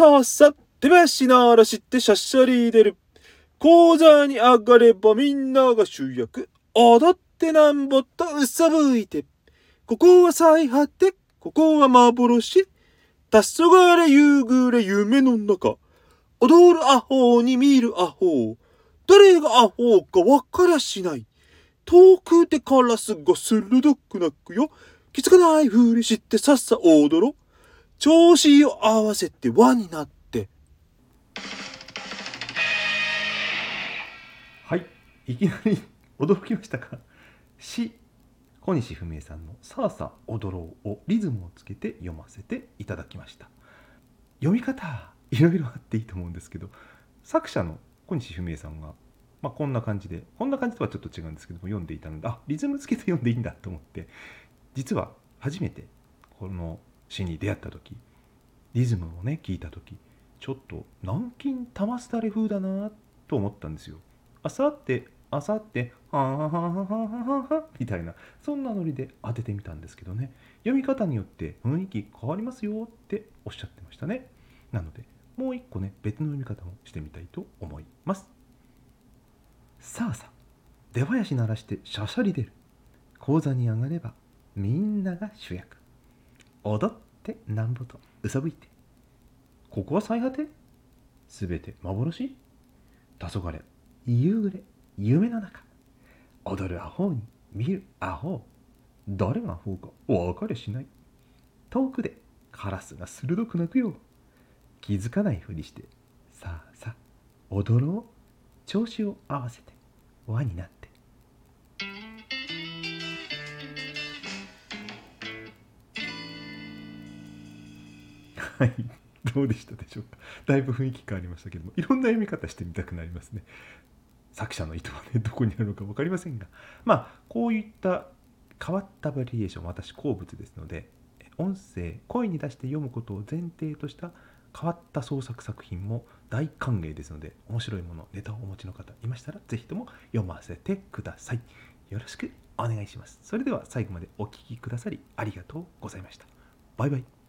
さあさ、手拍ならしてしゃっしゃり出る。講座に上がればみんなが主役。踊ってなんぼとうさぶいて。ここは最果て、ここは幻。黄昏夕暮れ夢の中。踊るアホに見るアホ。誰がアホか分かりゃしない。遠くでカラスが鋭く鳴くよ。気づかないふりしてさっさ踊ろう。調子を合わせて輪になって。はい。いきなり驚きましたか？詩小西文江さんの「さあさあ踊ろう」をリズムをつけて読ませていただきました。読み方いろいろあっていいと思うんですけど作者の小西文江さんが、まあ、こんな感じでこんな感じとはちょっと違うんですけども読んでいたのであリズムつけて読んでいいんだと思って実は初めてこの詩に出会った時リズムをね聞いた時ちょっと南京玉すだれ風だなと思ったんですよ。あさってあさってはんはんはんはんはんはんはみたいなそんなノリで当ててみたんですけどね。読み方によって雰囲気変わりますよっておっしゃってましたね。なのでもう一個ね別の読み方もしてみたいと思います。さあさあ出囃子鳴らしてしゃしゃり出る。講座に上がればみんなが主役。踊ってなんぼと。うさぶいて。ここは最果て。すべて幻。黄昏。夕暮れ。夢の中。踊るアホに。見るアホ。誰がアホか。分かりゃしない。遠くで。カラスが鋭く鳴くよ気づかないふりして。さあさあ。踊ろう。調子を合わせて。輪になって。はい。どうでしたでしょうか？だいぶ雰囲気変わりましたけどもいろんな読み方してみたくなりますね。作者の意図はねどこにあるのか分かりませんが。まあこういった変わったバリエーション私好物ですので音声声に出して読むことを前提とした変わった創作作品も大歓迎ですので面白いものネタをお持ちの方いましたら是非とも読ませてください。よろしくお願いします。それでは最後までお聴きくださりありがとうございました。バイバイ。